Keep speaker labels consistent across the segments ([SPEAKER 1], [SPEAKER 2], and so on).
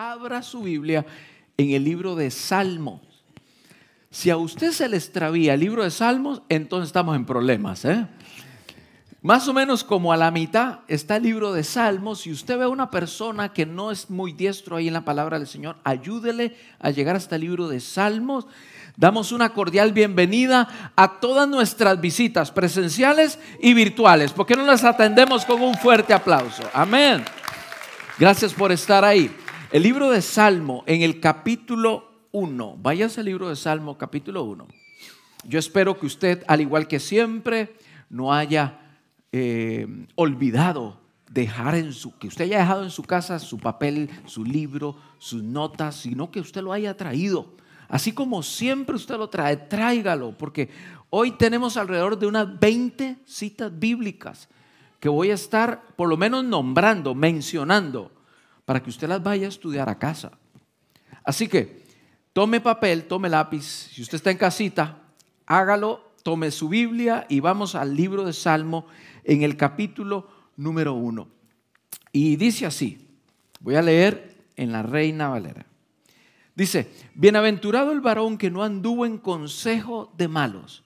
[SPEAKER 1] abra su Biblia en el libro de Salmos. Si a usted se le extravía el libro de Salmos, entonces estamos en problemas. ¿eh? Más o menos como a la mitad está el libro de Salmos. Si usted ve a una persona que no es muy diestro ahí en la palabra del Señor, ayúdele a llegar hasta el libro de Salmos. Damos una cordial bienvenida a todas nuestras visitas presenciales y virtuales. ¿Por qué no las atendemos con un fuerte aplauso? Amén. Gracias por estar ahí. El libro de Salmo en el capítulo 1. Váyase al libro de Salmo capítulo 1. Yo espero que usted, al igual que siempre, no haya eh, olvidado dejar en su, que usted haya dejado en su casa su papel, su libro, sus notas, sino que usted lo haya traído. Así como siempre usted lo trae, tráigalo, porque hoy tenemos alrededor de unas 20 citas bíblicas que voy a estar por lo menos nombrando, mencionando, para que usted las vaya a estudiar a casa. Así que tome papel, tome lápiz, si usted está en casita, hágalo, tome su Biblia y vamos al libro de Salmo en el capítulo número uno. Y dice así, voy a leer en la Reina Valera. Dice, bienaventurado el varón que no anduvo en consejo de malos,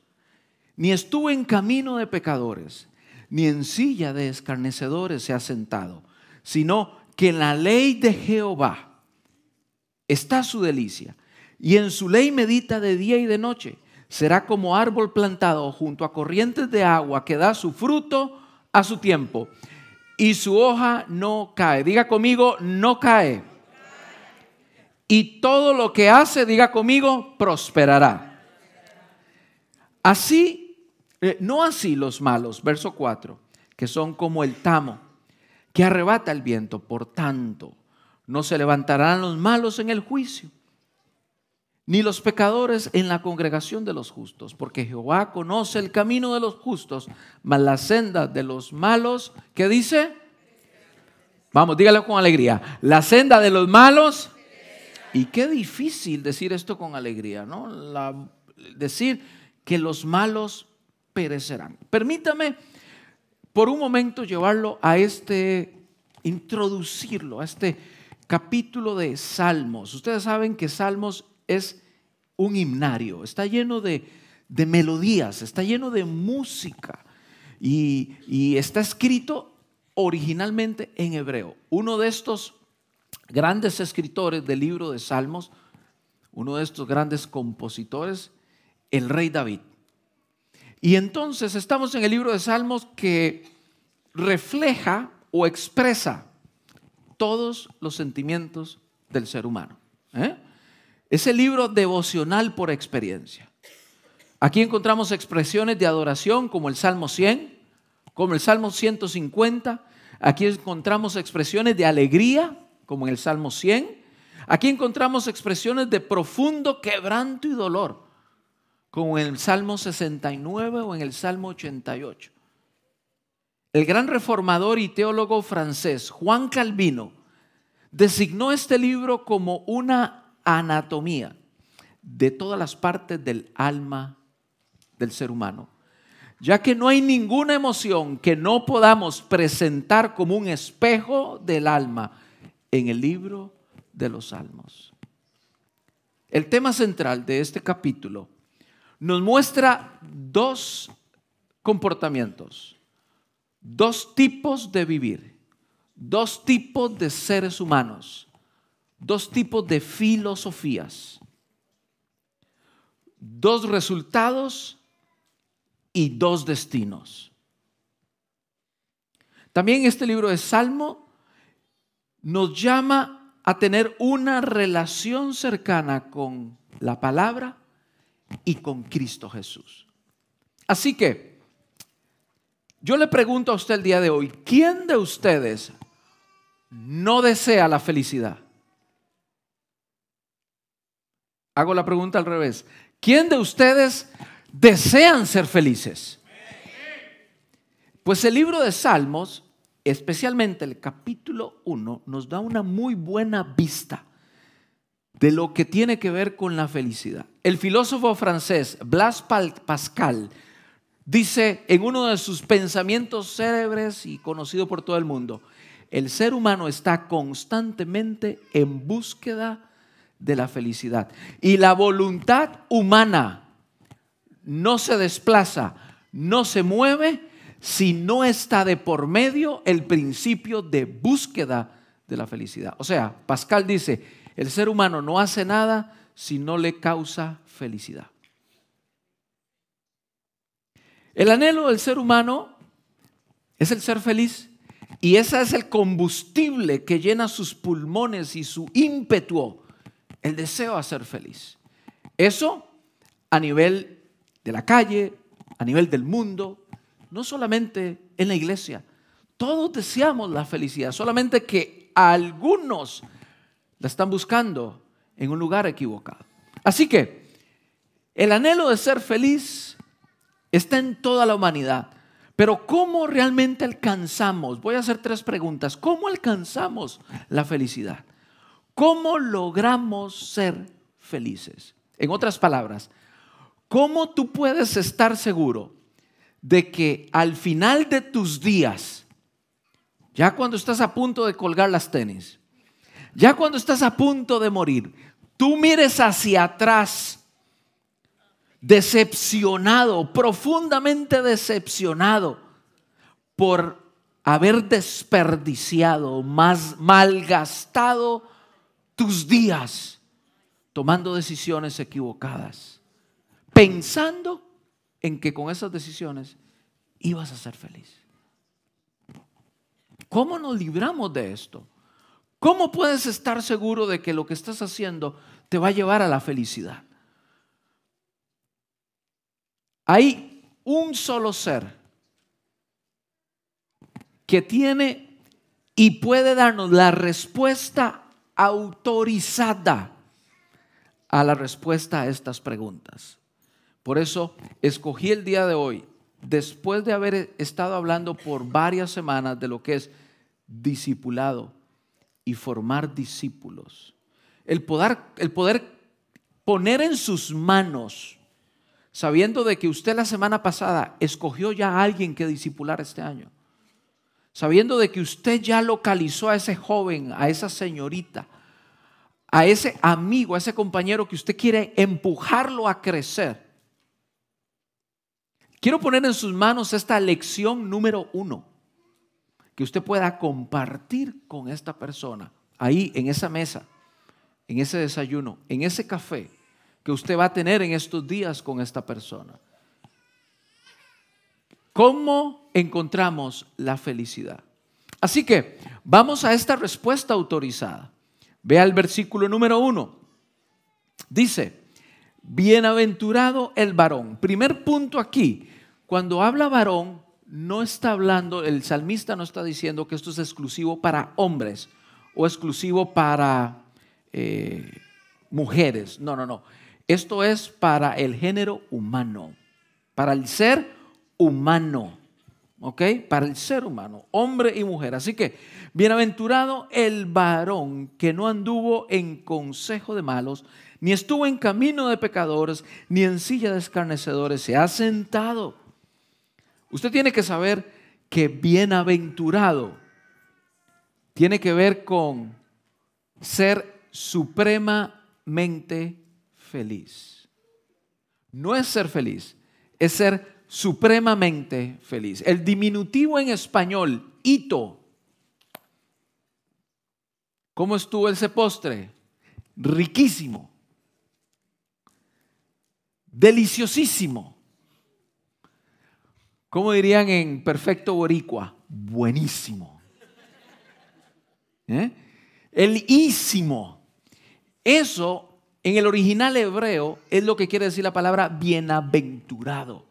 [SPEAKER 1] ni estuvo en camino de pecadores ni en silla de escarnecedores se ha sentado, sino que en la ley de Jehová está su delicia, y en su ley medita de día y de noche. Será como árbol plantado junto a corrientes de agua que da su fruto a su tiempo, y su hoja no cae. Diga conmigo, no cae. Y todo lo que hace, diga conmigo, prosperará. Así eh, no así los malos, verso 4, que son como el tamo, que arrebata el viento. Por tanto, no se levantarán los malos en el juicio, ni los pecadores en la congregación de los justos, porque Jehová conoce el camino de los justos, mas la senda de los malos, ¿qué dice? Vamos, dígalo con alegría. La senda de los malos. Y qué difícil decir esto con alegría, ¿no? decir que los malos perecerán. Permítame por un momento llevarlo a este, introducirlo a este capítulo de Salmos. Ustedes saben que Salmos es un himnario, está lleno de, melodías, está lleno de música y, y está escrito originalmente en hebreo. Uno de estos grandes escritores del libro de Salmos, uno de estos grandes compositores, el rey David. Y entonces estamos en el libro de Salmos que refleja o expresa todos los sentimientos del ser humano. ¿eh? Es el libro devocional por experiencia. Aquí encontramos expresiones de adoración como el Salmo 100, como el Salmo 150. Aquí encontramos expresiones de alegría como en el Salmo 100. Aquí encontramos expresiones de profundo quebranto y dolor como en el Salmo 69 o en el Salmo 88. El gran reformador y teólogo francés Juan Calvino designó este libro como una anatomía de todas las partes del alma del ser humano, ya que no hay ninguna emoción que no podamos presentar como un espejo del alma en el libro de los salmos. El tema central de este capítulo nos muestra dos comportamientos, dos tipos de vivir, dos tipos de seres humanos, dos tipos de filosofías, dos resultados y dos destinos. También este libro de Salmo nos llama a tener una relación cercana con la palabra y con Cristo Jesús. Así que, yo le pregunto a usted el día de hoy, ¿quién de ustedes no desea la felicidad? Hago la pregunta al revés. ¿Quién de ustedes desean ser felices? Pues el libro de Salmos, especialmente el capítulo 1, nos da una muy buena vista de lo que tiene que ver con la felicidad. El filósofo francés Blas Pascal dice en uno de sus pensamientos célebres y conocido por todo el mundo, el ser humano está constantemente en búsqueda de la felicidad. Y la voluntad humana no se desplaza, no se mueve si no está de por medio el principio de búsqueda de la felicidad. O sea, Pascal dice, el ser humano no hace nada si no le causa felicidad. El anhelo del ser humano es el ser feliz y ese es el combustible que llena sus pulmones y su ímpetu, el deseo de ser feliz. Eso a nivel de la calle, a nivel del mundo, no solamente en la iglesia. Todos deseamos la felicidad, solamente que algunos la están buscando en un lugar equivocado. Así que el anhelo de ser feliz está en toda la humanidad. Pero ¿cómo realmente alcanzamos? Voy a hacer tres preguntas. ¿Cómo alcanzamos la felicidad? ¿Cómo logramos ser felices? En otras palabras, ¿cómo tú puedes estar seguro de que al final de tus días, ya cuando estás a punto de colgar las tenis, ya cuando estás a punto de morir, tú mires hacia atrás decepcionado, profundamente decepcionado por haber desperdiciado, más malgastado tus días tomando decisiones equivocadas, pensando en que con esas decisiones ibas a ser feliz. ¿Cómo nos libramos de esto? ¿Cómo puedes estar seguro de que lo que estás haciendo te va a llevar a la felicidad? Hay un solo ser que tiene y puede darnos la respuesta autorizada a la respuesta a estas preguntas. Por eso escogí el día de hoy, después de haber estado hablando por varias semanas de lo que es discipulado y formar discípulos, el poder, el poder poner en sus manos sabiendo de que usted la semana pasada escogió ya a alguien que discipular este año, sabiendo de que usted ya localizó a ese joven, a esa señorita, a ese amigo, a ese compañero que usted quiere empujarlo a crecer. Quiero poner en sus manos esta lección número uno, que usted pueda compartir con esta persona, ahí en esa mesa, en ese desayuno, en ese café que usted va a tener en estos días con esta persona. ¿Cómo encontramos la felicidad? Así que vamos a esta respuesta autorizada. Vea el versículo número uno. Dice, bienaventurado el varón. Primer punto aquí, cuando habla varón, no está hablando, el salmista no está diciendo que esto es exclusivo para hombres o exclusivo para eh, mujeres. No, no, no. Esto es para el género humano, para el ser humano, ¿ok? Para el ser humano, hombre y mujer. Así que, bienaventurado el varón que no anduvo en consejo de malos, ni estuvo en camino de pecadores, ni en silla de escarnecedores, se ha sentado. Usted tiene que saber que bienaventurado tiene que ver con ser supremamente feliz. No es ser feliz, es ser supremamente feliz. El diminutivo en español, hito. ¿Cómo estuvo ese postre? Riquísimo. Deliciosísimo. ¿Cómo dirían en perfecto boricua? Buenísimo. ¿Eh? El ísimo. Eso en el original hebreo es lo que quiere decir la palabra bienaventurado.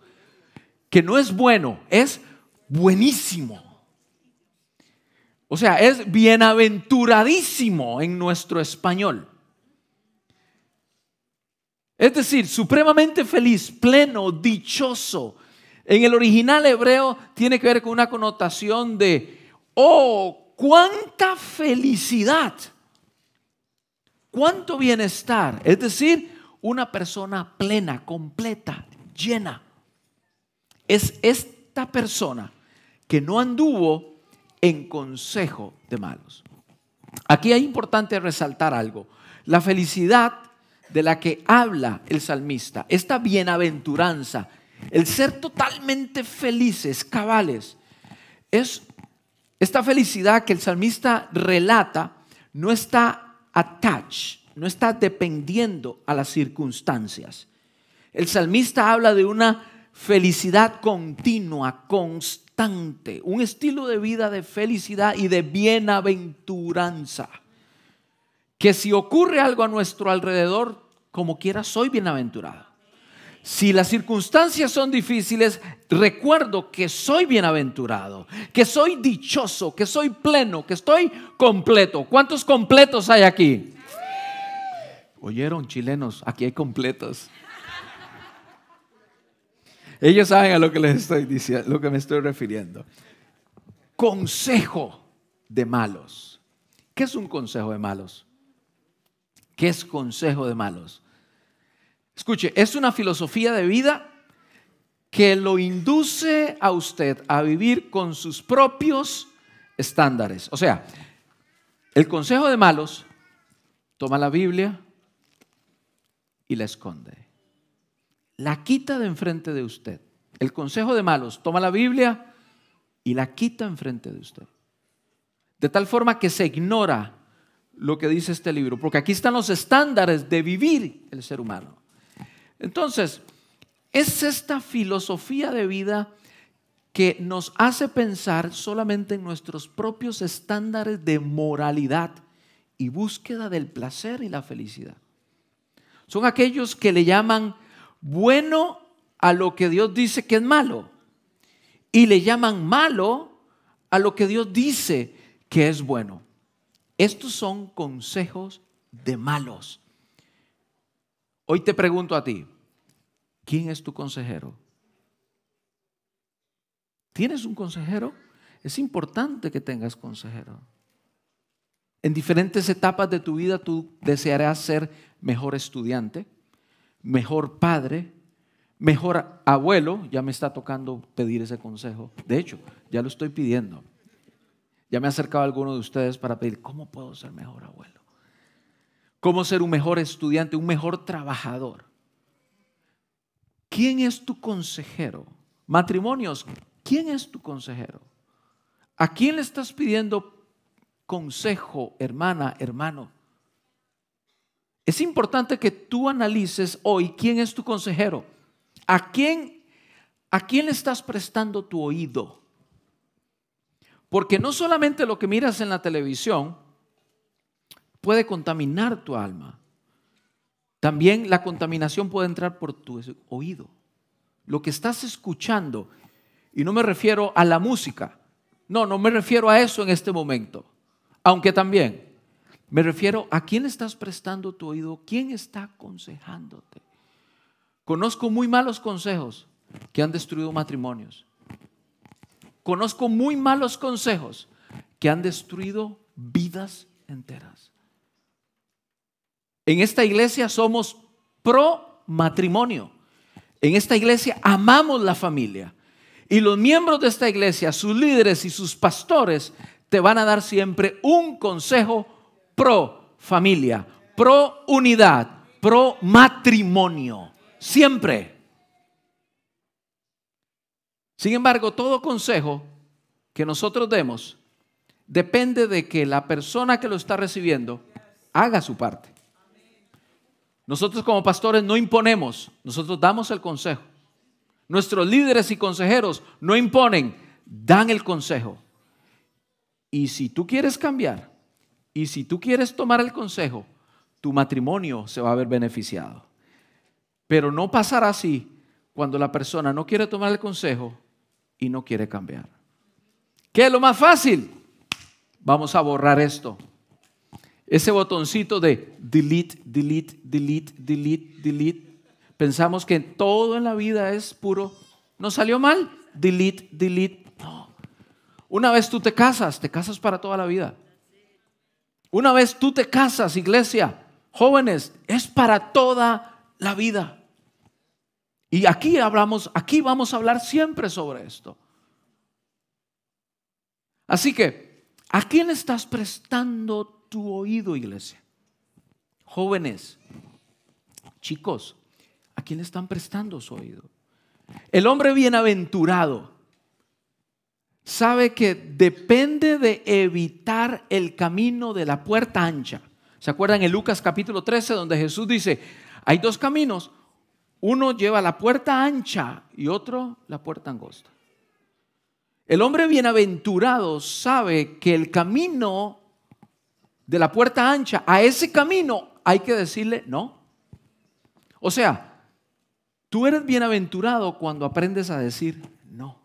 [SPEAKER 1] Que no es bueno, es buenísimo. O sea, es bienaventuradísimo en nuestro español. Es decir, supremamente feliz, pleno, dichoso. En el original hebreo tiene que ver con una connotación de, oh, cuánta felicidad cuánto bienestar. Es decir, una persona plena, completa, llena. Es esta persona que no anduvo en consejo de malos. Aquí es importante resaltar algo. La felicidad de la que habla el salmista, esta bienaventuranza, el ser totalmente felices, cabales, es esta felicidad que el salmista relata, no está attached, no está dependiendo a las circunstancias. El salmista habla de una felicidad continua, constante, un estilo de vida de felicidad y de bienaventuranza. Que si ocurre algo a nuestro alrededor, como quiera, soy bienaventurado. Si las circunstancias son difíciles, recuerdo que soy bienaventurado, que soy dichoso, que soy pleno, que estoy completo. ¿Cuántos completos hay aquí? Oyeron, chilenos, aquí hay completos. Ellos saben a lo que les estoy diciendo, lo que me estoy refiriendo. Consejo de malos. ¿Qué es un consejo de malos? ¿Qué es consejo de malos? Escuche, es una filosofía de vida que lo induce a usted a vivir con sus propios estándares. O sea, el consejo de malos toma la Biblia y la esconde. La quita de enfrente de usted. El consejo de malos toma la Biblia y la quita enfrente de usted. De tal forma que se ignora lo que dice este libro, porque aquí están los estándares de vivir el ser humano. Entonces, es esta filosofía de vida que nos hace pensar solamente en nuestros propios estándares de moralidad y búsqueda del placer y la felicidad. Son aquellos que le llaman bueno a lo que Dios dice que es malo y le llaman malo a lo que Dios dice que es bueno. Estos son consejos de malos. Hoy te pregunto a ti, ¿quién es tu consejero? ¿Tienes un consejero? Es importante que tengas consejero. En diferentes etapas de tu vida tú desearás ser mejor estudiante, mejor padre, mejor abuelo. Ya me está tocando pedir ese consejo. De hecho, ya lo estoy pidiendo. Ya me ha acercado alguno de ustedes para pedir, ¿cómo puedo ser mejor abuelo? ¿Cómo ser un mejor estudiante, un mejor trabajador? ¿Quién es tu consejero? Matrimonios, ¿quién es tu consejero? ¿A quién le estás pidiendo consejo, hermana, hermano? Es importante que tú analices hoy quién es tu consejero. ¿A quién, a quién le estás prestando tu oído? Porque no solamente lo que miras en la televisión puede contaminar tu alma. También la contaminación puede entrar por tu oído. Lo que estás escuchando, y no me refiero a la música, no, no me refiero a eso en este momento, aunque también me refiero a quién estás prestando tu oído, quién está aconsejándote. Conozco muy malos consejos que han destruido matrimonios. Conozco muy malos consejos que han destruido vidas enteras. En esta iglesia somos pro matrimonio. En esta iglesia amamos la familia. Y los miembros de esta iglesia, sus líderes y sus pastores, te van a dar siempre un consejo pro familia, pro unidad, pro matrimonio. Siempre. Sin embargo, todo consejo que nosotros demos depende de que la persona que lo está recibiendo haga su parte. Nosotros como pastores no imponemos, nosotros damos el consejo. Nuestros líderes y consejeros no imponen, dan el consejo. Y si tú quieres cambiar, y si tú quieres tomar el consejo, tu matrimonio se va a ver beneficiado. Pero no pasará así cuando la persona no quiere tomar el consejo y no quiere cambiar. ¿Qué es lo más fácil? Vamos a borrar esto. Ese botoncito de delete, delete, delete, delete, delete. Pensamos que todo en la vida es puro. ¿No salió mal? Delete, delete. No. Una vez tú te casas, te casas para toda la vida. Una vez tú te casas, iglesia, jóvenes, es para toda la vida. Y aquí hablamos, aquí vamos a hablar siempre sobre esto. Así que, ¿a quién estás prestando tu oído, iglesia? Jóvenes, chicos, ¿a quién están prestando su oído? El hombre bienaventurado sabe que depende de evitar el camino de la puerta ancha. ¿Se acuerdan en Lucas capítulo 13 donde Jesús dice, hay dos caminos, uno lleva la puerta ancha y otro la puerta angosta? El hombre bienaventurado sabe que el camino de la puerta ancha, a ese camino hay que decirle no. O sea, tú eres bienaventurado cuando aprendes a decir no.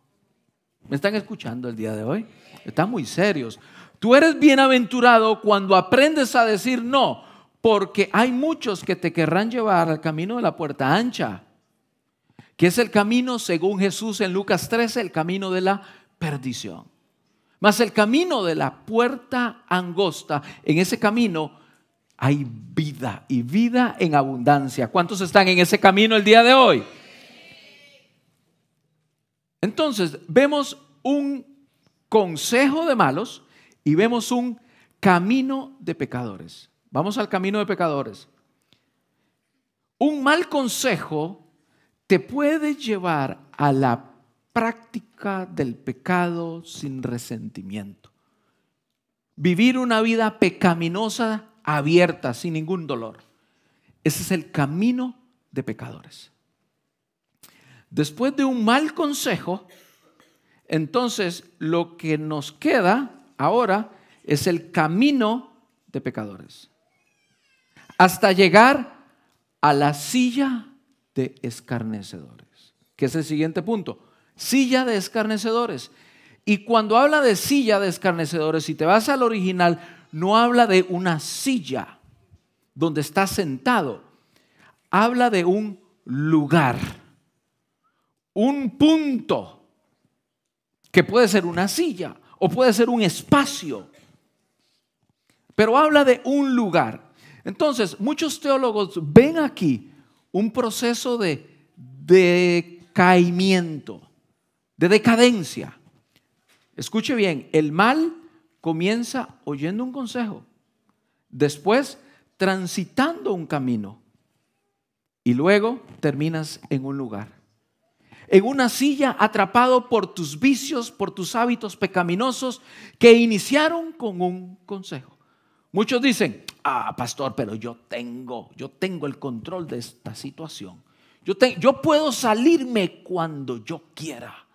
[SPEAKER 1] ¿Me están escuchando el día de hoy? Están muy serios. Tú eres bienaventurado cuando aprendes a decir no, porque hay muchos que te querrán llevar al camino de la puerta ancha, que es el camino, según Jesús en Lucas 13, el camino de la perdición. Mas el camino de la puerta angosta, en ese camino hay vida y vida en abundancia. ¿Cuántos están en ese camino el día de hoy? Entonces, vemos un consejo de malos y vemos un camino de pecadores. Vamos al camino de pecadores. Un mal consejo te puede llevar a la práctica del pecado sin resentimiento. Vivir una vida pecaminosa abierta, sin ningún dolor. Ese es el camino de pecadores. Después de un mal consejo, entonces lo que nos queda ahora es el camino de pecadores. Hasta llegar a la silla de escarnecedores, que es el siguiente punto. Silla de escarnecedores. Y cuando habla de silla de escarnecedores, si te vas al original, no habla de una silla donde estás sentado, habla de un lugar un punto, que puede ser una silla o puede ser un espacio, pero habla de un lugar. Entonces, muchos teólogos ven aquí un proceso de decaimiento, de decadencia. Escuche bien, el mal comienza oyendo un consejo, después transitando un camino y luego terminas en un lugar en una silla atrapado por tus vicios, por tus hábitos pecaminosos que iniciaron con un consejo. Muchos dicen, ah, pastor, pero yo tengo, yo tengo el control de esta situación. Yo, yo puedo salirme cuando yo quiera.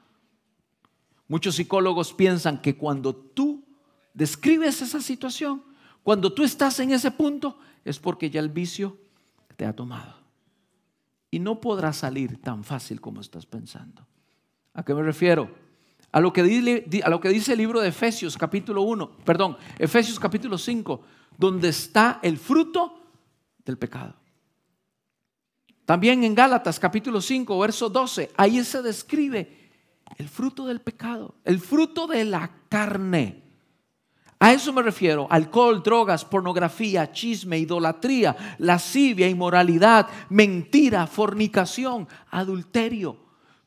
[SPEAKER 1] Muchos psicólogos piensan que cuando tú describes esa situación, cuando tú estás en ese punto, es porque ya el vicio te ha tomado y no podrás salir tan fácil como estás pensando. ¿A qué me refiero? A lo que, dice, a lo que dice el libro de Efesios capítulo 1, perdón, Efesios capítulo 5, donde está el fruto del pecado. También en Gálatas capítulo 5, verso 12, ahí se describe el fruto del pecado, el fruto de la carne. A eso me refiero, alcohol, drogas, pornografía, chisme, idolatría, lascivia, inmoralidad, mentira, fornicación, adulterio.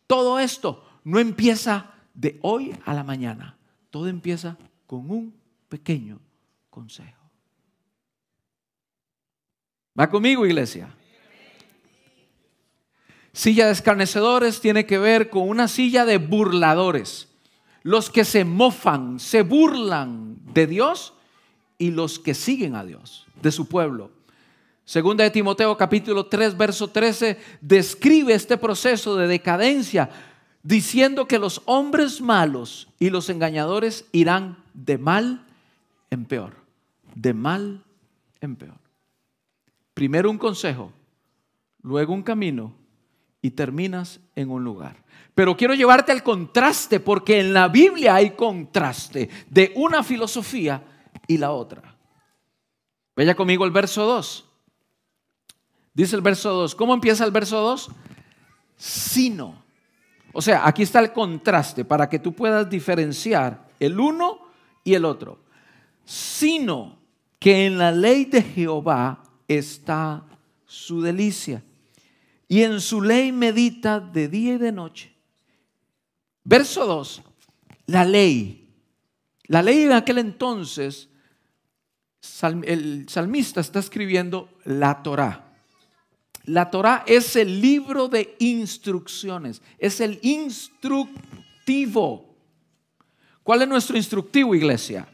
[SPEAKER 1] Todo esto no empieza de hoy a la mañana, todo empieza con un pequeño consejo. ¿Va conmigo, iglesia? Silla de escarnecedores tiene que ver con una silla de burladores los que se mofan, se burlan de Dios y los que siguen a Dios, de su pueblo. Segunda de Timoteo capítulo 3, verso 13, describe este proceso de decadencia diciendo que los hombres malos y los engañadores irán de mal en peor, de mal en peor. Primero un consejo, luego un camino y terminas en un lugar. Pero quiero llevarte al contraste, porque en la Biblia hay contraste de una filosofía y la otra. Vaya conmigo el verso 2. Dice el verso 2. ¿Cómo empieza el verso 2? Sino. O sea, aquí está el contraste para que tú puedas diferenciar el uno y el otro. Sino que en la ley de Jehová está su delicia. Y en su ley medita de día y de noche. Verso 2, la ley. La ley en aquel entonces, el salmista está escribiendo la Torá. La Torá es el libro de instrucciones, es el instructivo. ¿Cuál es nuestro instructivo, iglesia?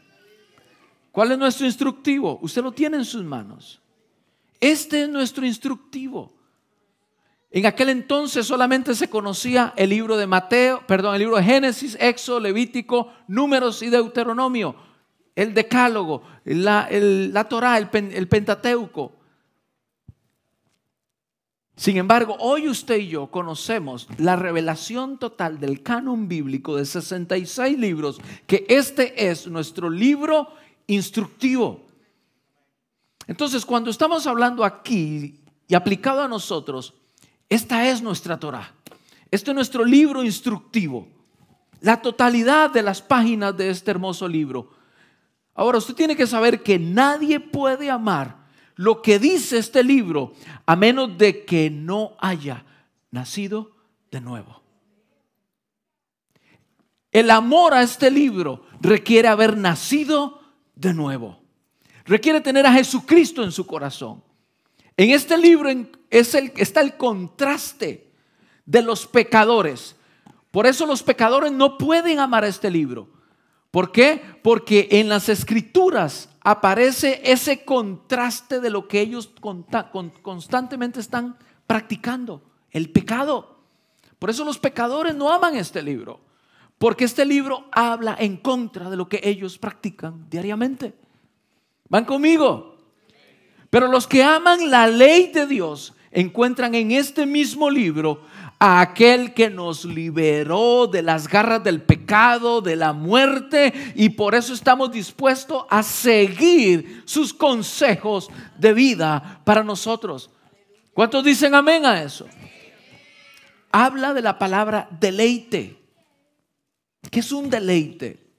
[SPEAKER 1] ¿Cuál es nuestro instructivo? Usted lo tiene en sus manos. Este es nuestro instructivo. En aquel entonces solamente se conocía el libro de Mateo, perdón, el libro de Génesis, Éxodo, Levítico, Números y Deuteronomio, el Decálogo, la, la Torah, el Pentateuco. Sin embargo, hoy usted y yo conocemos la revelación total del canon bíblico de 66 libros, que este es nuestro libro instructivo. Entonces, cuando estamos hablando aquí y aplicado a nosotros, esta es nuestra Torah. Este es nuestro libro instructivo. La totalidad de las páginas de este hermoso libro. Ahora, usted tiene que saber que nadie puede amar lo que dice este libro, a menos de que no haya nacido de nuevo. El amor a este libro requiere haber nacido de nuevo. Requiere tener a Jesucristo en su corazón. En este libro está el contraste de los pecadores. Por eso los pecadores no pueden amar este libro. ¿Por qué? Porque en las escrituras aparece ese contraste de lo que ellos constantemente están practicando, el pecado. Por eso los pecadores no aman este libro, porque este libro habla en contra de lo que ellos practican diariamente. ¿Van conmigo? Pero los que aman la ley de Dios encuentran en este mismo libro a aquel que nos liberó de las garras del pecado, de la muerte, y por eso estamos dispuestos a seguir sus consejos de vida para nosotros. ¿Cuántos dicen amén a eso? Habla de la palabra deleite. ¿Qué es un deleite?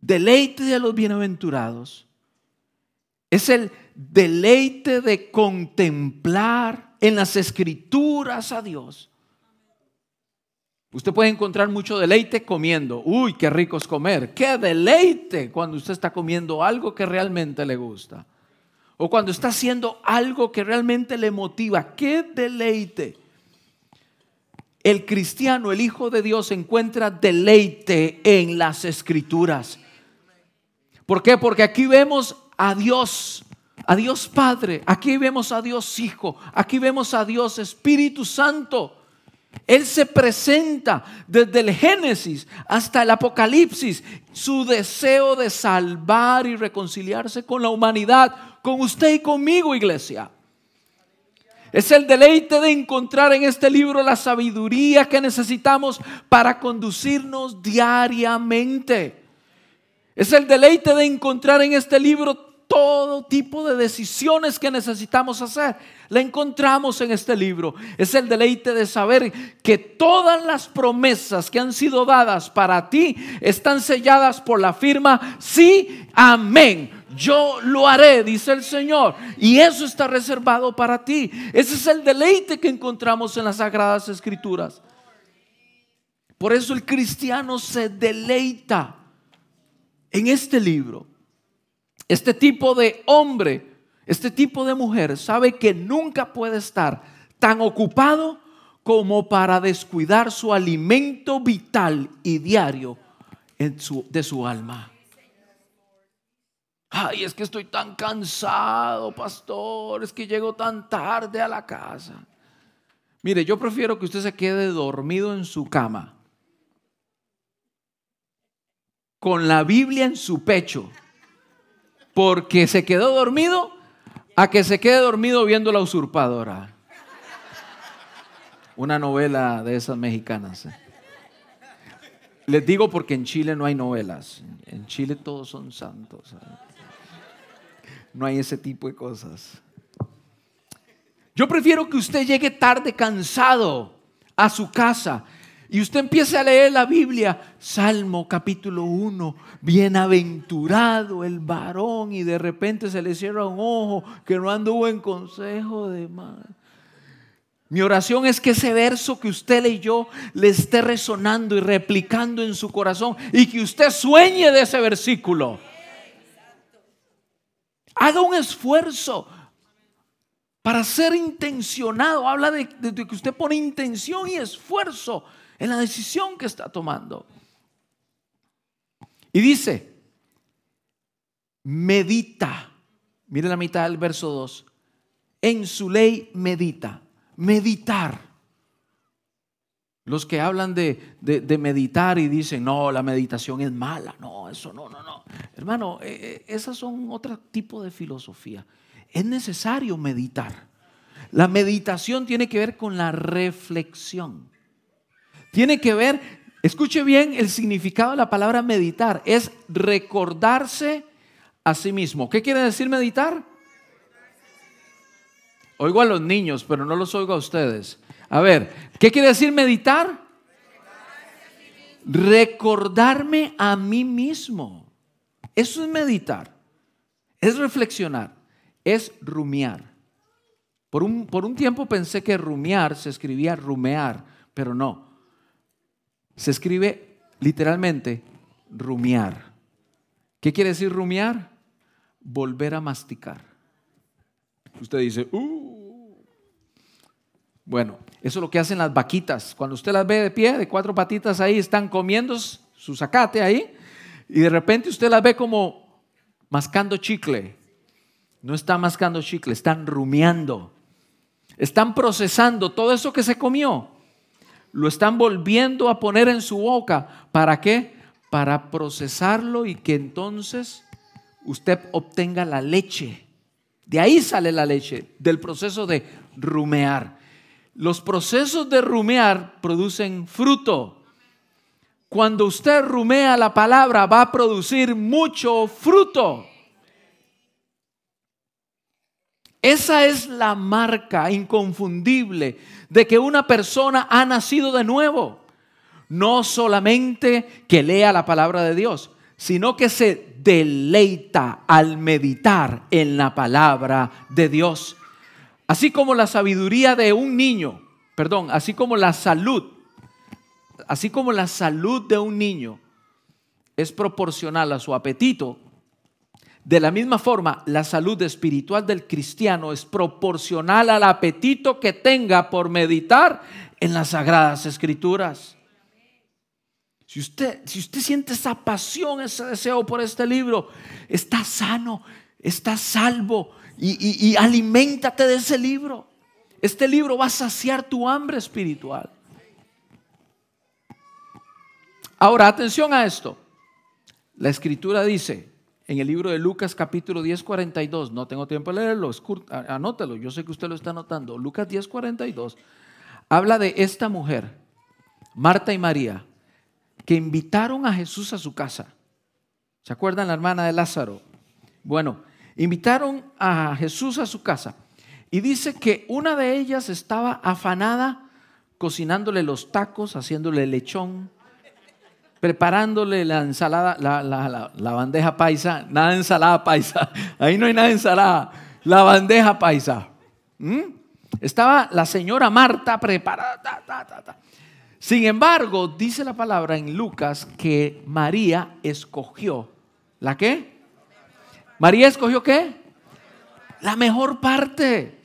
[SPEAKER 1] Deleite de los bienaventurados. Es el deleite de contemplar en las escrituras a Dios. Usted puede encontrar mucho deleite comiendo. Uy, qué rico es comer. Qué deleite cuando usted está comiendo algo que realmente le gusta. O cuando está haciendo algo que realmente le motiva. Qué deleite. El cristiano, el Hijo de Dios, encuentra deleite en las escrituras. ¿Por qué? Porque aquí vemos a Dios a Dios Padre, aquí vemos a Dios Hijo, aquí vemos a Dios Espíritu Santo. Él se presenta desde el Génesis hasta el Apocalipsis, su deseo de salvar y reconciliarse con la humanidad, con usted y conmigo, iglesia. Es el deleite de encontrar en este libro la sabiduría que necesitamos para conducirnos diariamente. Es el deleite de encontrar en este libro todo tipo de decisiones que necesitamos hacer. La encontramos en este libro. Es el deleite de saber que todas las promesas que han sido dadas para ti están selladas por la firma sí, amén. Yo lo haré, dice el Señor. Y eso está reservado para ti. Ese es el deleite que encontramos en las Sagradas Escrituras. Por eso el cristiano se deleita en este libro. Este tipo de hombre, este tipo de mujer sabe que nunca puede estar tan ocupado como para descuidar su alimento vital y diario de su alma. Ay, es que estoy tan cansado, pastor, es que llego tan tarde a la casa. Mire, yo prefiero que usted se quede dormido en su cama, con la Biblia en su pecho porque se quedó dormido a que se quede dormido viendo la usurpadora. Una novela de esas mexicanas. ¿eh? Les digo porque en Chile no hay novelas. En Chile todos son santos. ¿eh? No hay ese tipo de cosas. Yo prefiero que usted llegue tarde cansado a su casa y usted empiece a leer la Biblia, Salmo capítulo 1, bienaventurado el varón y de repente se le cierra un ojo que no anduvo en consejo de mal. Mi oración es que ese verso que usted leyó le esté resonando y replicando en su corazón y que usted sueñe de ese versículo. Haga un esfuerzo para ser intencionado. Habla de, de, que usted pone intención y esfuerzo en la decisión que está tomando. Y dice, medita. Mire la mitad del verso 2. En su ley medita meditar. Los que hablan de, meditar y dicen, no, la meditación es mala. No, eso no, no, no. Hermano, eh, eh, esas son otro tipo de filosofía. Es necesario meditar. La meditación tiene que ver con la reflexión. Tiene que ver, escuche bien el significado de la palabra meditar. Es recordarse a sí mismo. ¿Qué quiere decir meditar? Oigo a los niños, pero no los oigo a ustedes. A ver, ¿qué quiere decir meditar? Recordarme a mí mismo. Eso es meditar. Es reflexionar. Es rumiar. Por un, por un tiempo pensé que rumiar se escribía rumear, pero no. Se escribe literalmente rumiar. ¿Qué quiere decir rumiar? Volver a masticar. Usted dice, uh. Bueno, eso es lo que hacen las vaquitas. Cuando usted las ve de pie, de cuatro patitas ahí, están comiendo su zacate ahí, y de repente usted las ve como mascando chicle. No están mascando chicle, están rumiando. Están procesando todo eso que se comió. Lo están volviendo a poner en su boca. ¿Para qué? Para procesarlo y que entonces usted obtenga la leche de ahí sale la leche, del proceso de rumear. Los procesos de rumear producen fruto. Cuando usted rumea la palabra va a producir mucho fruto. Esa es la marca inconfundible de que una persona ha nacido de nuevo. No solamente que lea la palabra de Dios, sino que se deleita al meditar en la palabra de Dios. Así como la sabiduría de un niño, perdón, así como la salud, así como la salud de un niño es proporcional a su apetito, de la misma forma, la salud espiritual del cristiano es proporcional al apetito que tenga por meditar en las sagradas escrituras. Si usted, si usted siente esa pasión, ese deseo por este libro, está sano, está salvo y, y aliméntate de ese libro. Este libro va a saciar tu hambre espiritual. Ahora, atención a esto. La escritura dice en el libro de Lucas capítulo 10, 42, no tengo tiempo de leerlo, anótalo, yo sé que usted lo está anotando. Lucas 10, 42, habla de esta mujer, Marta y María, que invitaron a Jesús a su casa. ¿Se acuerdan la hermana de Lázaro? Bueno, invitaron a Jesús a su casa y dice que una de ellas estaba afanada cocinándole los tacos, haciéndole lechón, preparándole la ensalada, la, bandeja paisa, nada de ensalada paisa, ahí no hay nada de ensalada, la bandeja paisa. ¿Mm? Estaba la señora Marta preparada. Sin embargo, dice la palabra en Lucas que María escogió. ¿La qué? María escogió qué? La mejor parte.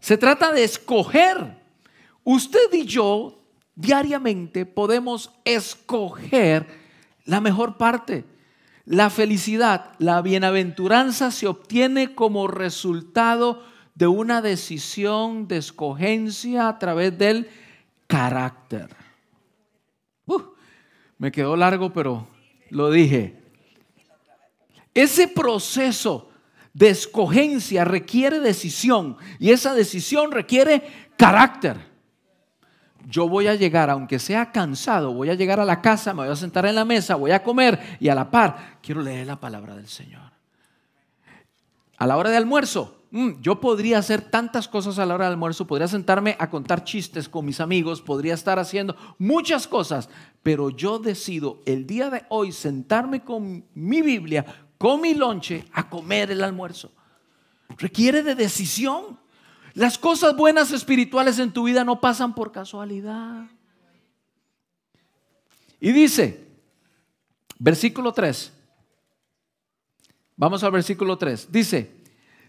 [SPEAKER 1] Se trata de escoger. Usted y yo diariamente podemos escoger la mejor parte. La felicidad, la bienaventuranza se obtiene como resultado de una decisión de escogencia a través del carácter. Me quedó largo, pero lo dije. Ese proceso de escogencia requiere decisión y esa decisión requiere carácter. Yo voy a llegar, aunque sea cansado, voy a llegar a la casa, me voy a sentar en la mesa, voy a comer y a la par quiero leer la palabra del Señor. A la hora de almuerzo, Mm, yo podría hacer tantas cosas a la hora del almuerzo, podría sentarme a contar chistes con mis amigos, podría estar haciendo muchas cosas, pero yo decido el día de hoy sentarme con mi Biblia, con mi lonche, a comer el almuerzo. Requiere de decisión. Las cosas buenas espirituales en tu vida no pasan por casualidad. Y dice, versículo 3, vamos al versículo 3, dice,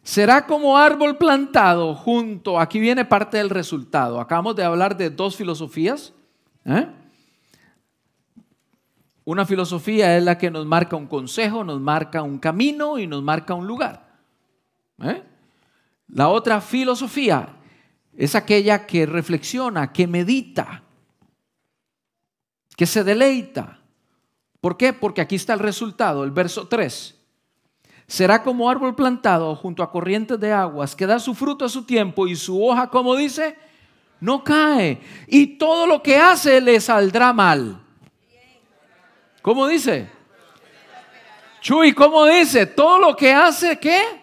[SPEAKER 1] será como árbol plantado junto, aquí viene parte del resultado, acabamos de hablar de dos filosofías. ¿eh? Una filosofía es la que nos marca un consejo, nos marca un camino y nos marca un lugar. ¿eh? La otra filosofía es aquella que reflexiona, que medita, que se deleita. ¿Por qué? Porque aquí está el resultado, el verso 3. Será como árbol plantado junto a corrientes de aguas, que da su fruto a su tiempo y su hoja, como dice, no cae. Y todo lo que hace le saldrá mal. ¿Cómo dice? Chuy, ¿cómo dice? Todo lo que hace, ¿qué?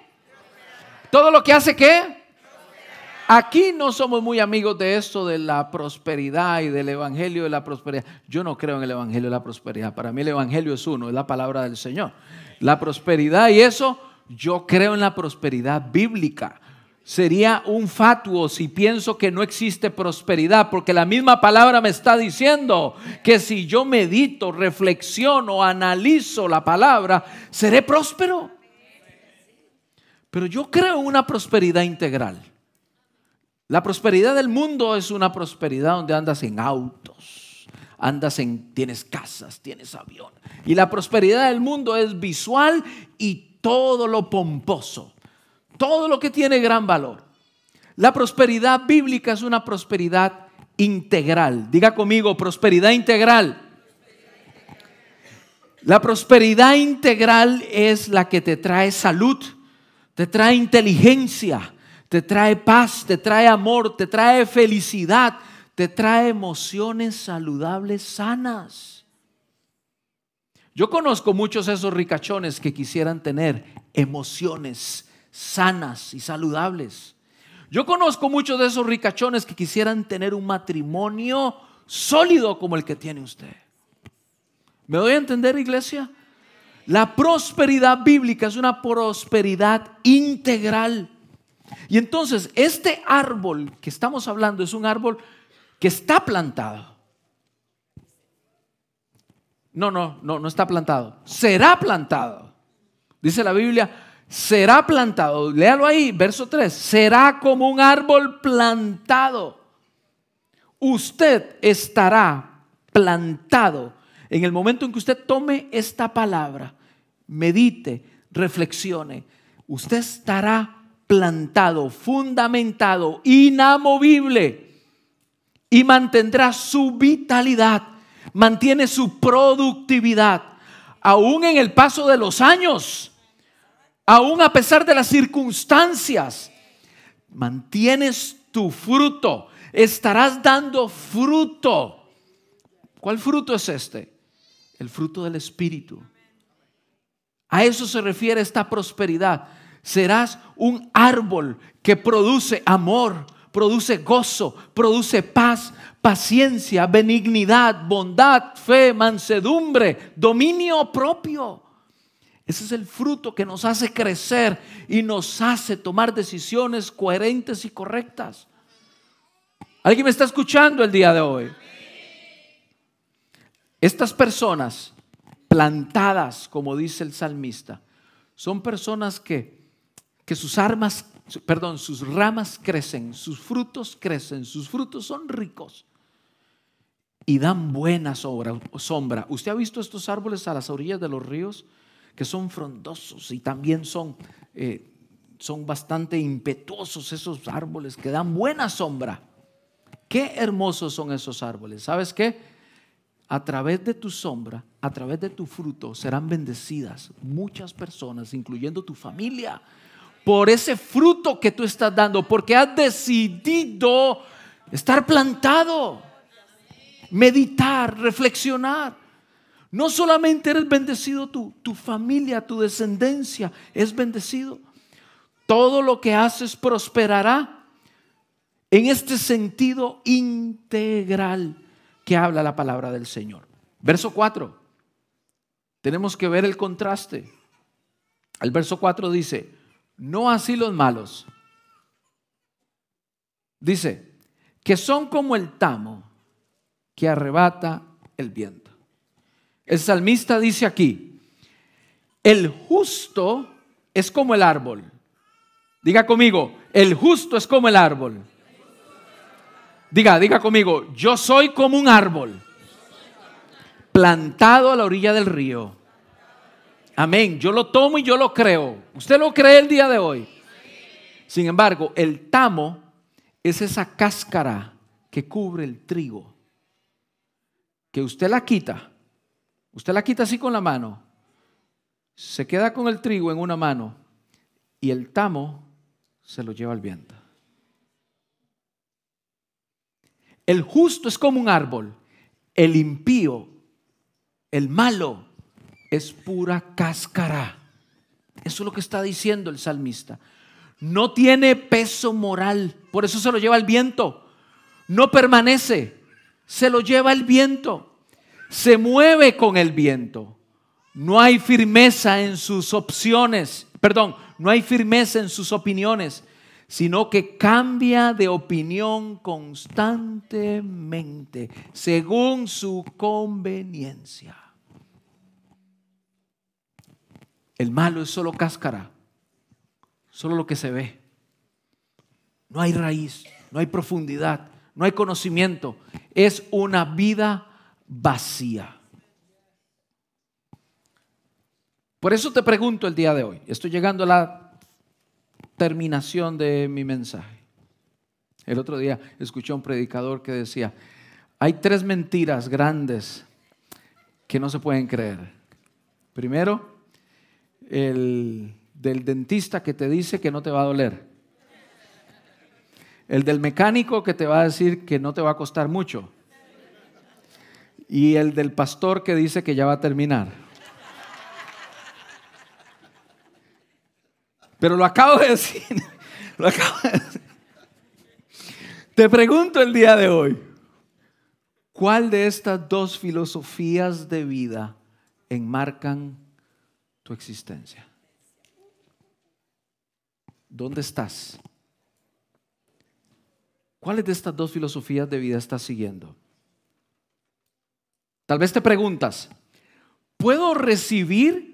[SPEAKER 1] Todo lo que hace qué? Aquí no somos muy amigos de esto de la prosperidad y del evangelio de la prosperidad. Yo no creo en el evangelio de la prosperidad. Para mí el evangelio es uno, es la palabra del Señor. La prosperidad y eso, yo creo en la prosperidad bíblica. Sería un fatuo si pienso que no existe prosperidad, porque la misma palabra me está diciendo que si yo medito, reflexiono, analizo la palabra, seré próspero. Pero yo creo una prosperidad integral. La prosperidad del mundo es una prosperidad donde andas en autos, andas en, tienes casas, tienes avión. Y la prosperidad del mundo es visual y todo lo pomposo, todo lo que tiene gran valor. La prosperidad bíblica es una prosperidad integral. Diga conmigo, prosperidad integral. La prosperidad integral es la que te trae salud, te trae inteligencia, te trae paz, te trae amor, te trae felicidad, te trae emociones saludables, sanas. Yo conozco muchos de esos ricachones que quisieran tener emociones sanas y saludables. Yo conozco muchos de esos ricachones que quisieran tener un matrimonio sólido como el que tiene usted. ¿Me doy a entender, iglesia? La prosperidad bíblica es una prosperidad integral. Y entonces este árbol que estamos hablando es un árbol que está plantado. No, no, no, no está plantado. Será plantado. Dice la Biblia, será plantado. Léalo ahí, verso 3. Será como un árbol plantado. Usted estará plantado en el momento en que usted tome esta palabra, medite, reflexione, usted estará plantado, fundamentado, inamovible y mantendrá su vitalidad, mantiene su productividad, aún en el paso de los años, aún a pesar de las circunstancias, mantienes tu fruto, estarás dando fruto. ¿Cuál fruto es este? el fruto del Espíritu. A eso se refiere esta prosperidad. Serás un árbol que produce amor, produce gozo, produce paz, paciencia, benignidad, bondad, fe, mansedumbre, dominio propio. Ese es el fruto que nos hace crecer y nos hace tomar decisiones coherentes y correctas. ¿Alguien me está escuchando el día de hoy? Estas personas plantadas, como dice el salmista, son personas que, que sus armas, perdón, sus ramas crecen, sus frutos crecen, sus frutos son ricos y dan buena sombra. ¿Usted ha visto estos árboles a las orillas de los ríos que son frondosos y también son, eh, son bastante impetuosos esos árboles que dan buena sombra? Qué hermosos son esos árboles. ¿Sabes qué? A través de tu sombra, a través de tu fruto, serán bendecidas muchas personas, incluyendo tu familia, por ese fruto que tú estás dando, porque has decidido estar plantado, meditar, reflexionar. No solamente eres bendecido tú, tu familia, tu descendencia es bendecido. Todo lo que haces prosperará en este sentido integral que habla la palabra del Señor. Verso 4. Tenemos que ver el contraste. El verso 4 dice, no así los malos. Dice, que son como el tamo que arrebata el viento. El salmista dice aquí, el justo es como el árbol. Diga conmigo, el justo es como el árbol. Diga, diga conmigo, yo soy como un árbol plantado a la orilla del río. Amén, yo lo tomo y yo lo creo. ¿Usted lo cree el día de hoy? Sin embargo, el tamo es esa cáscara que cubre el trigo. Que usted la quita. Usted la quita así con la mano. Se queda con el trigo en una mano y el tamo se lo lleva al viento. El justo es como un árbol, el impío, el malo, es pura cáscara. Eso es lo que está diciendo el salmista. No tiene peso moral, por eso se lo lleva el viento. No permanece, se lo lleva el viento. Se mueve con el viento. No hay firmeza en sus opciones, perdón, no hay firmeza en sus opiniones sino que cambia de opinión constantemente según su conveniencia. El malo es solo cáscara, solo lo que se ve. No hay raíz, no hay profundidad, no hay conocimiento. Es una vida vacía. Por eso te pregunto el día de hoy, estoy llegando a la terminación de mi mensaje. El otro día escuché a un predicador que decía, hay tres mentiras grandes que no se pueden creer. Primero, el del dentista que te dice que no te va a doler. El del mecánico que te va a decir que no te va a costar mucho. Y el del pastor que dice que ya va a terminar. Pero lo acabo de decir. Te pregunto el día de hoy, ¿cuál de estas dos filosofías de vida enmarcan tu existencia? ¿Dónde estás? ¿Cuáles de estas dos filosofías de vida estás siguiendo? Tal vez te preguntas, ¿puedo recibir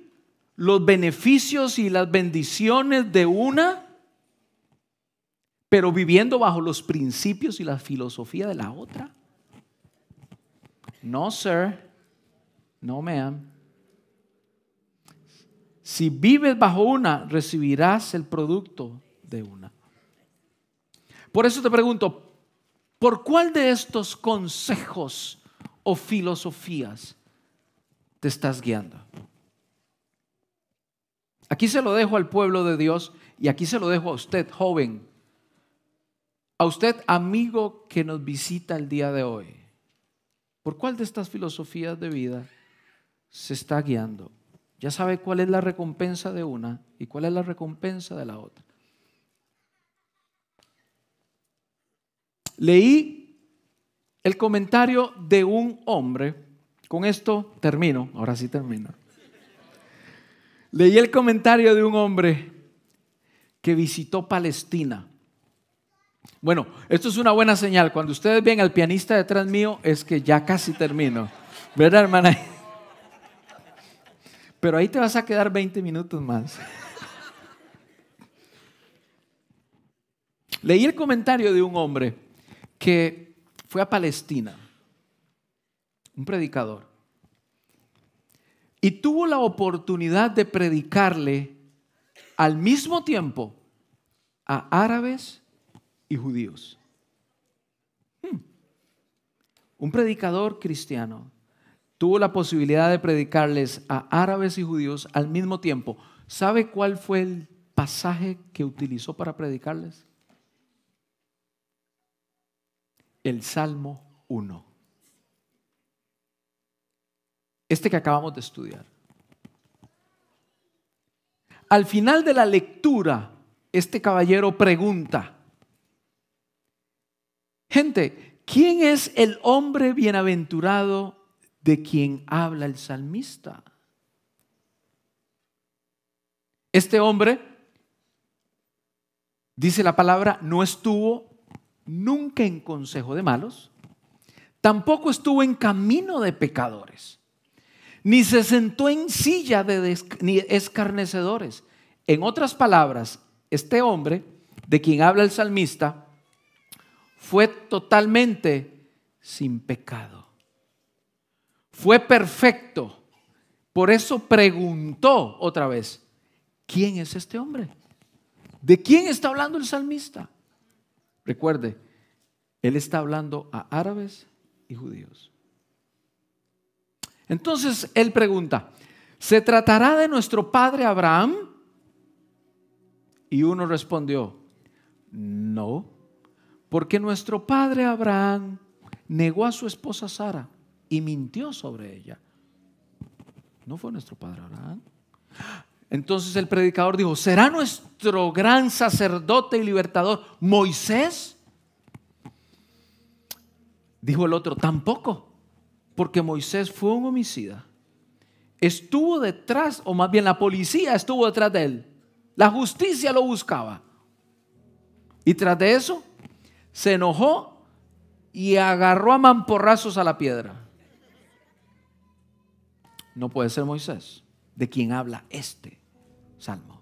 [SPEAKER 1] los beneficios y las bendiciones de una, pero viviendo bajo los principios y la filosofía de la otra? No, sir. No, ma'am. Si vives bajo una, recibirás el producto de una. Por eso te pregunto, ¿por cuál de estos consejos o filosofías te estás guiando? Aquí se lo dejo al pueblo de Dios y aquí se lo dejo a usted, joven. A usted, amigo que nos visita el día de hoy. ¿Por cuál de estas filosofías de vida se está guiando? Ya sabe cuál es la recompensa de una y cuál es la recompensa de la otra. Leí el comentario de un hombre, con esto termino, ahora sí termino. Leí el comentario de un hombre que visitó Palestina. Bueno, esto es una buena señal. Cuando ustedes ven al pianista detrás mío, es que ya casi termino. ¿Verdad, hermana? Pero ahí te vas a quedar 20 minutos más. Leí el comentario de un hombre que fue a Palestina, un predicador y tuvo la oportunidad de predicarle al mismo tiempo a árabes y judíos. Hmm. Un predicador cristiano tuvo la posibilidad de predicarles a árabes y judíos al mismo tiempo. ¿Sabe cuál fue el pasaje que utilizó para predicarles? El Salmo 1 este que acabamos de estudiar. Al final de la lectura, este caballero pregunta, gente, ¿quién es el hombre bienaventurado de quien habla el salmista? Este hombre, dice la palabra, no estuvo nunca en consejo de malos, tampoco estuvo en camino de pecadores, ni se sentó en silla de escarnecedores. En otras palabras, este hombre de quien habla el salmista fue totalmente sin pecado. Fue perfecto. Por eso preguntó otra vez, ¿quién es este hombre? ¿De quién está hablando el salmista? Recuerde, él está hablando a árabes y judíos. Entonces él pregunta, ¿se tratará de nuestro padre Abraham? Y uno respondió, no, porque nuestro padre Abraham negó a su esposa Sara y mintió sobre ella. No fue nuestro padre Abraham. Entonces el predicador dijo, ¿será nuestro gran sacerdote y libertador Moisés? Dijo el otro, tampoco, porque Moisés fue un homicida. Estuvo detrás, o más bien la policía estuvo detrás de él. La justicia lo buscaba. Y tras de eso, se enojó y agarró a mamporrazos a la piedra. No puede ser Moisés, de quien habla este salmo.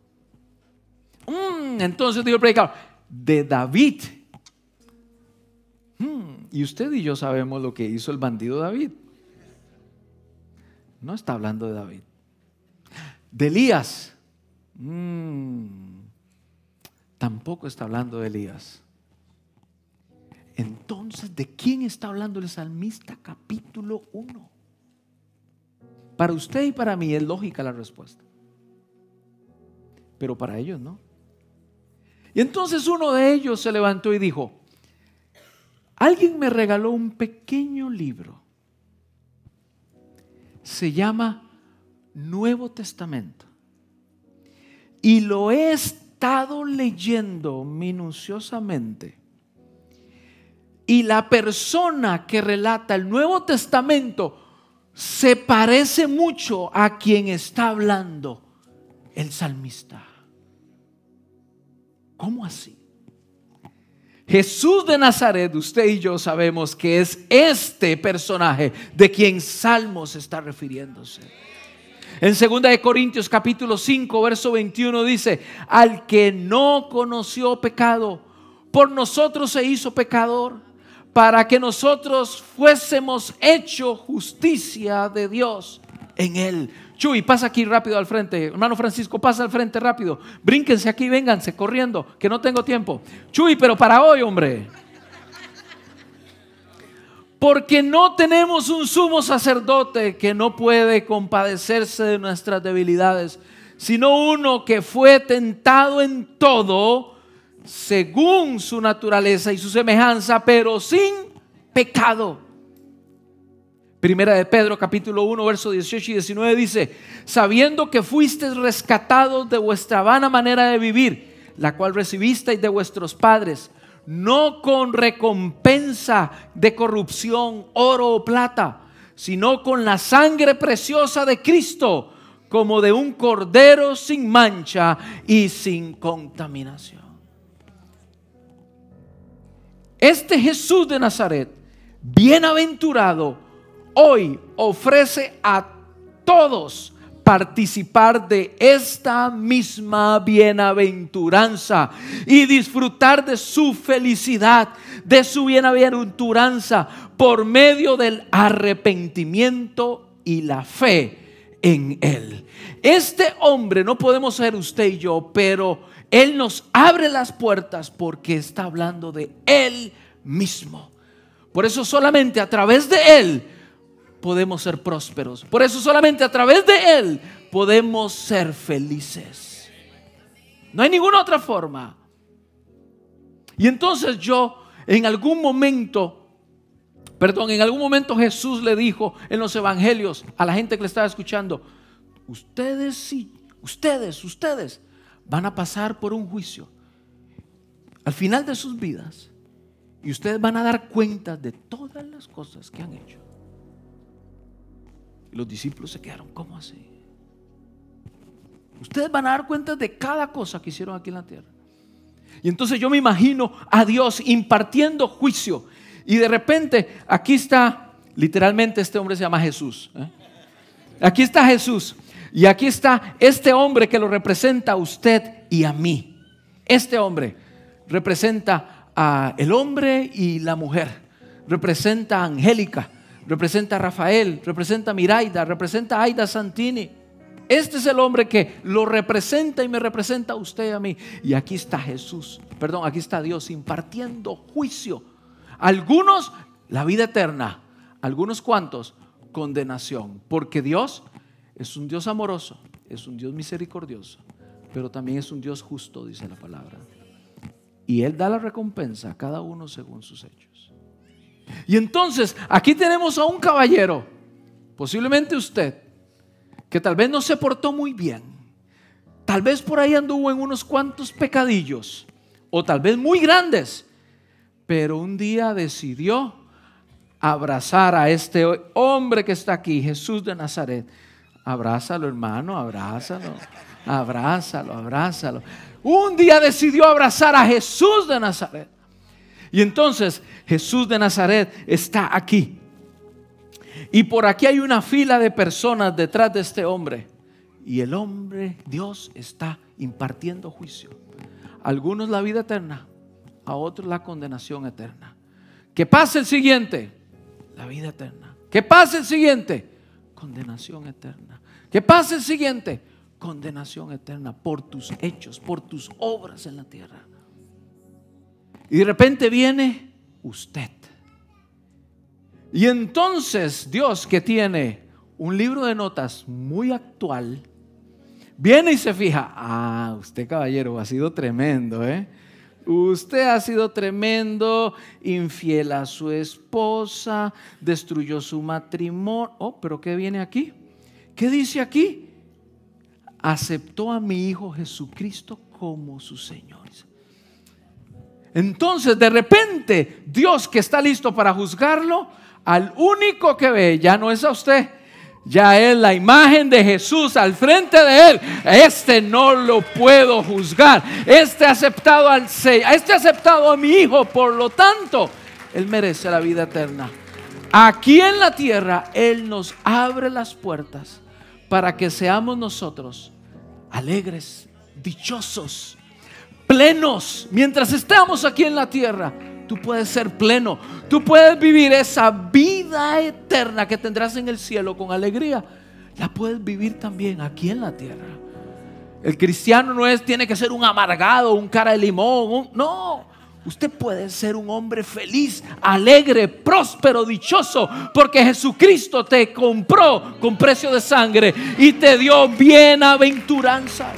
[SPEAKER 1] Mm, entonces dijo el predicador, de David. Y usted y yo sabemos lo que hizo el bandido David. No está hablando de David. De Elías. Mm, tampoco está hablando de Elías. Entonces, ¿de quién está hablando el salmista capítulo 1? Para usted y para mí es lógica la respuesta pero para ellos no. Y entonces uno de ellos se levantó y dijo, alguien me regaló un pequeño libro. Se llama Nuevo Testamento. Y lo he estado leyendo minuciosamente. Y la persona que relata el Nuevo Testamento se parece mucho a quien está hablando el salmista. ¿Cómo así? Jesús de Nazaret, usted y yo sabemos que es este personaje de quien Salmos está refiriéndose. En 2 de Corintios capítulo 5, verso 21 dice, al que no conoció pecado, por nosotros se hizo pecador, para que nosotros fuésemos hecho justicia de Dios en él. Chuy, pasa aquí rápido al frente. Hermano Francisco, pasa al frente rápido. Brínquense aquí, vénganse corriendo, que no tengo tiempo. Chuy, pero para hoy, hombre. Porque no tenemos un sumo sacerdote que no puede compadecerse de nuestras debilidades, sino uno que fue tentado en todo según su naturaleza y su semejanza, pero sin pecado. Primera de Pedro capítulo 1 verso 18 y 19 dice, sabiendo que fuisteis rescatados de vuestra vana manera de vivir, la cual recibisteis de vuestros padres, no con recompensa de corrupción, oro o plata, sino con la sangre preciosa de Cristo, como de un cordero sin mancha y sin contaminación. Este Jesús de Nazaret, bienaventurado, hoy ofrece a todos participar de esta misma bienaventuranza y disfrutar de su felicidad, de su bienaventuranza por medio del arrepentimiento y la fe en Él. Este hombre no podemos ser usted y yo, pero Él nos abre las puertas porque está hablando de Él mismo. Por eso solamente a través de Él podemos ser prósperos. Por eso solamente a través de Él podemos ser felices. No hay ninguna otra forma. Y entonces yo en algún momento, perdón, en algún momento Jesús le dijo en los evangelios a la gente que le estaba escuchando, ustedes sí, ustedes, ustedes van a pasar por un juicio al final de sus vidas y ustedes van a dar cuenta de todas las cosas que han hecho. Y los discípulos se quedaron, ¿cómo así? Ustedes van a dar cuenta de cada cosa que hicieron aquí en la tierra. Y entonces yo me imagino a Dios impartiendo juicio. Y de repente, aquí está, literalmente este hombre se llama Jesús. ¿eh? Aquí está Jesús. Y aquí está este hombre que lo representa a usted y a mí. Este hombre representa a el hombre y la mujer. Representa a Angélica, representa a Rafael, representa a Miraida, representa a Aida Santini. Este es el hombre que lo representa y me representa a usted y a mí. Y aquí está Jesús, perdón, aquí está Dios impartiendo juicio. Algunos, la vida eterna. Algunos cuantos, condenación. Porque Dios es un Dios amoroso, es un Dios misericordioso, pero también es un Dios justo, dice la palabra. Y Él da la recompensa a cada uno según sus hechos. Y entonces, aquí tenemos a un caballero, posiblemente usted, que tal vez no se portó muy bien, tal vez por ahí anduvo en unos cuantos pecadillos, o tal vez muy grandes, pero un día decidió abrazar a este hombre que está aquí, Jesús de Nazaret. Abrázalo, hermano, abrázalo, abrázalo, abrázalo. Un día decidió abrazar a Jesús de Nazaret. Y entonces Jesús de Nazaret está aquí. Y por aquí hay una fila de personas detrás de este hombre. Y el hombre, Dios, está impartiendo juicio. algunos la vida eterna, a otros la condenación eterna. Que pase el siguiente, la vida eterna. Que pase el siguiente, condenación eterna. Que pase el siguiente, condenación eterna por tus hechos, por tus obras en la tierra. Y de repente viene usted y entonces Dios que tiene un libro de notas muy actual, viene y se fija, ah, usted caballero ha sido tremendo, ¿eh? Usted ha sido tremendo, infiel a su esposa, destruyó su matrimonio. Oh, pero ¿qué viene aquí? ¿Qué dice aquí? Aceptó a mi Hijo Jesucristo como su Señor. Entonces, de repente, Dios que está listo para juzgarlo, al único que ve, ya no es a usted, ya es la imagen de Jesús al frente de él. Este no lo puedo juzgar. Este ha aceptado al este ha aceptado a mi hijo, por lo tanto, él merece la vida eterna. Aquí en la tierra él nos abre las puertas para que seamos nosotros alegres, dichosos, plenos mientras estamos aquí en la tierra tú puedes ser pleno, tú puedes vivir esa vida eterna que tendrás en el cielo con alegría. La puedes vivir también aquí en la tierra. El cristiano no es, tiene que ser un amargado, un cara de limón. no, usted puede ser un hombre feliz, alegre, próspero, dichoso, porque Jesucristo te compró con precio de sangre y te dio bienaventuranzas.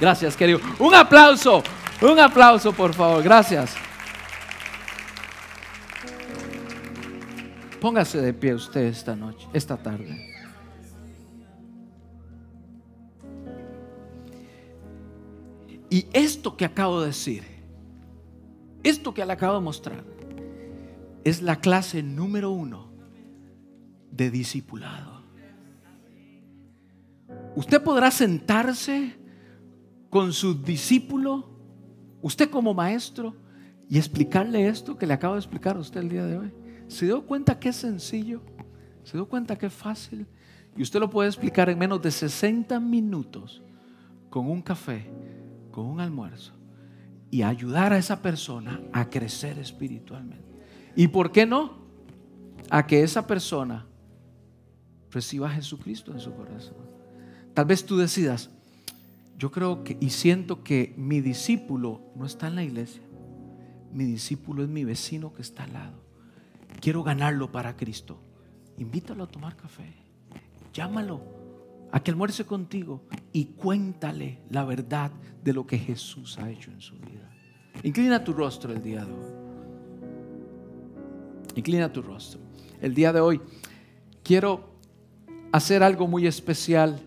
[SPEAKER 1] Gracias, querido. Un aplauso, un aplauso, por favor. Gracias. Póngase de pie usted esta noche, esta tarde. Y esto que acabo de decir, esto que le acabo de mostrar, es la clase número uno de discipulado. Usted podrá sentarse con su discípulo, usted como maestro, y explicarle esto que le acabo de explicar a usted el día de hoy. ¿Se dio cuenta que es sencillo? ¿Se dio cuenta que es fácil? Y usted lo puede explicar en menos de 60 minutos con un café, con un almuerzo y ayudar a esa persona a crecer espiritualmente. ¿Y por qué no? A que esa persona reciba a Jesucristo en su corazón. Tal vez tú decidas, yo creo que y siento que mi discípulo no está en la iglesia. Mi discípulo es mi vecino que está al lado quiero ganarlo para Cristo, invítalo a tomar café, llámalo a que almuerce contigo y cuéntale la verdad de lo que Jesús ha hecho en su vida. Inclina tu rostro el día de hoy. Inclina tu rostro. El día de hoy quiero hacer algo muy especial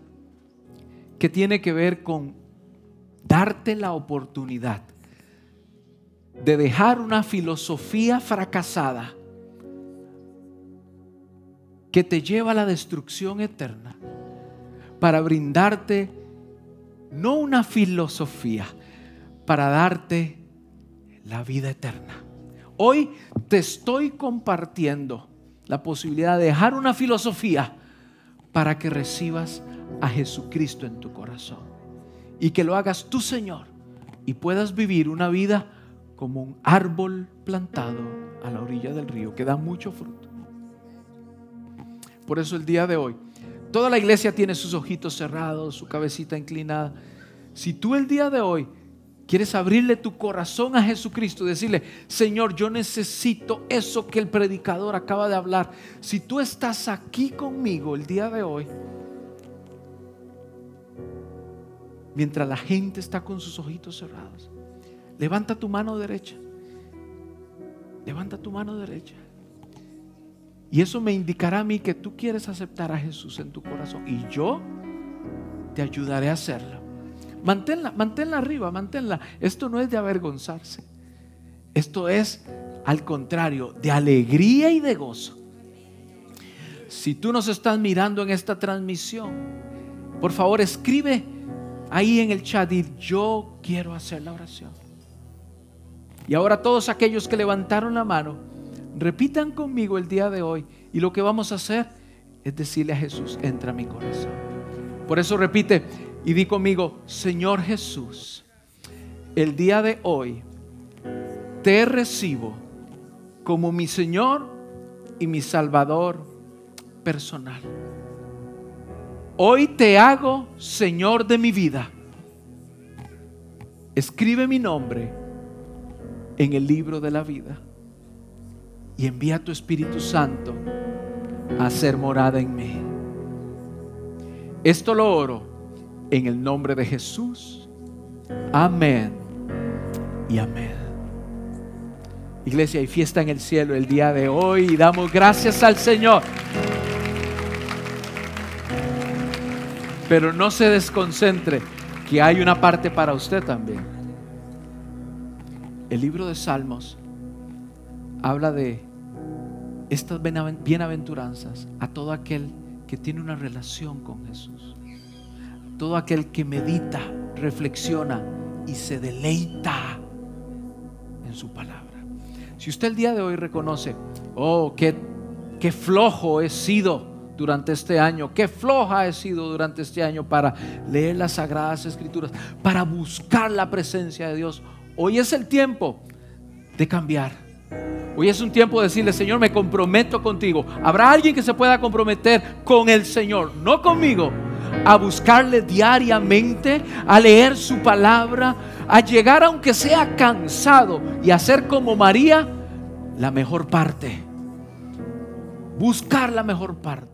[SPEAKER 1] que tiene que ver con darte la oportunidad de dejar una filosofía fracasada que te lleva a la destrucción eterna para brindarte no una filosofía, para darte la vida eterna. Hoy te estoy compartiendo la posibilidad de dejar una filosofía para que recibas a Jesucristo en tu corazón y que lo hagas tu Señor y puedas vivir una vida como un árbol plantado a la orilla del río que da mucho fruto. Por eso el día de hoy, toda la iglesia tiene sus ojitos cerrados, su cabecita inclinada. Si tú el día de hoy quieres abrirle tu corazón a Jesucristo y decirle, Señor, yo necesito eso que el predicador acaba de hablar. Si tú estás aquí conmigo el día de hoy, mientras la gente está con sus ojitos cerrados. Levanta tu mano derecha. Levanta tu mano derecha. Y eso me indicará a mí que tú quieres aceptar a Jesús en tu corazón. Y yo te ayudaré a hacerlo. Manténla, manténla arriba, manténla. Esto no es de avergonzarse. Esto es, al contrario, de alegría y de gozo. Si tú nos estás mirando en esta transmisión, por favor escribe ahí en el chat yo quiero hacer la oración. Y ahora todos aquellos que levantaron la mano, repitan conmigo el día de hoy y lo que vamos a hacer es decirle a Jesús, entra a mi corazón. Por eso repite y di conmigo, Señor Jesús, el día de hoy te recibo como mi Señor y mi Salvador personal. Hoy te hago Señor de mi vida. Escribe mi nombre en el libro de la vida y envía tu Espíritu Santo a hacer morada en mí. Esto lo oro en el nombre de Jesús. Amén y amén. Iglesia, hay fiesta en el cielo el día de hoy y damos gracias al Señor. Pero no se desconcentre, que hay una parte para usted también. El libro de Salmos habla de estas bienaventuranzas a todo aquel que tiene una relación con Jesús. Todo aquel que medita, reflexiona y se deleita en su palabra. Si usted el día de hoy reconoce, oh, qué, qué flojo he sido durante este año, qué floja he sido durante este año para leer las sagradas escrituras, para buscar la presencia de Dios. Hoy es el tiempo de cambiar. Hoy es un tiempo de decirle, Señor, me comprometo contigo. Habrá alguien que se pueda comprometer con el Señor, no conmigo, a buscarle diariamente, a leer su palabra, a llegar aunque sea cansado y hacer como María la mejor parte. Buscar la mejor parte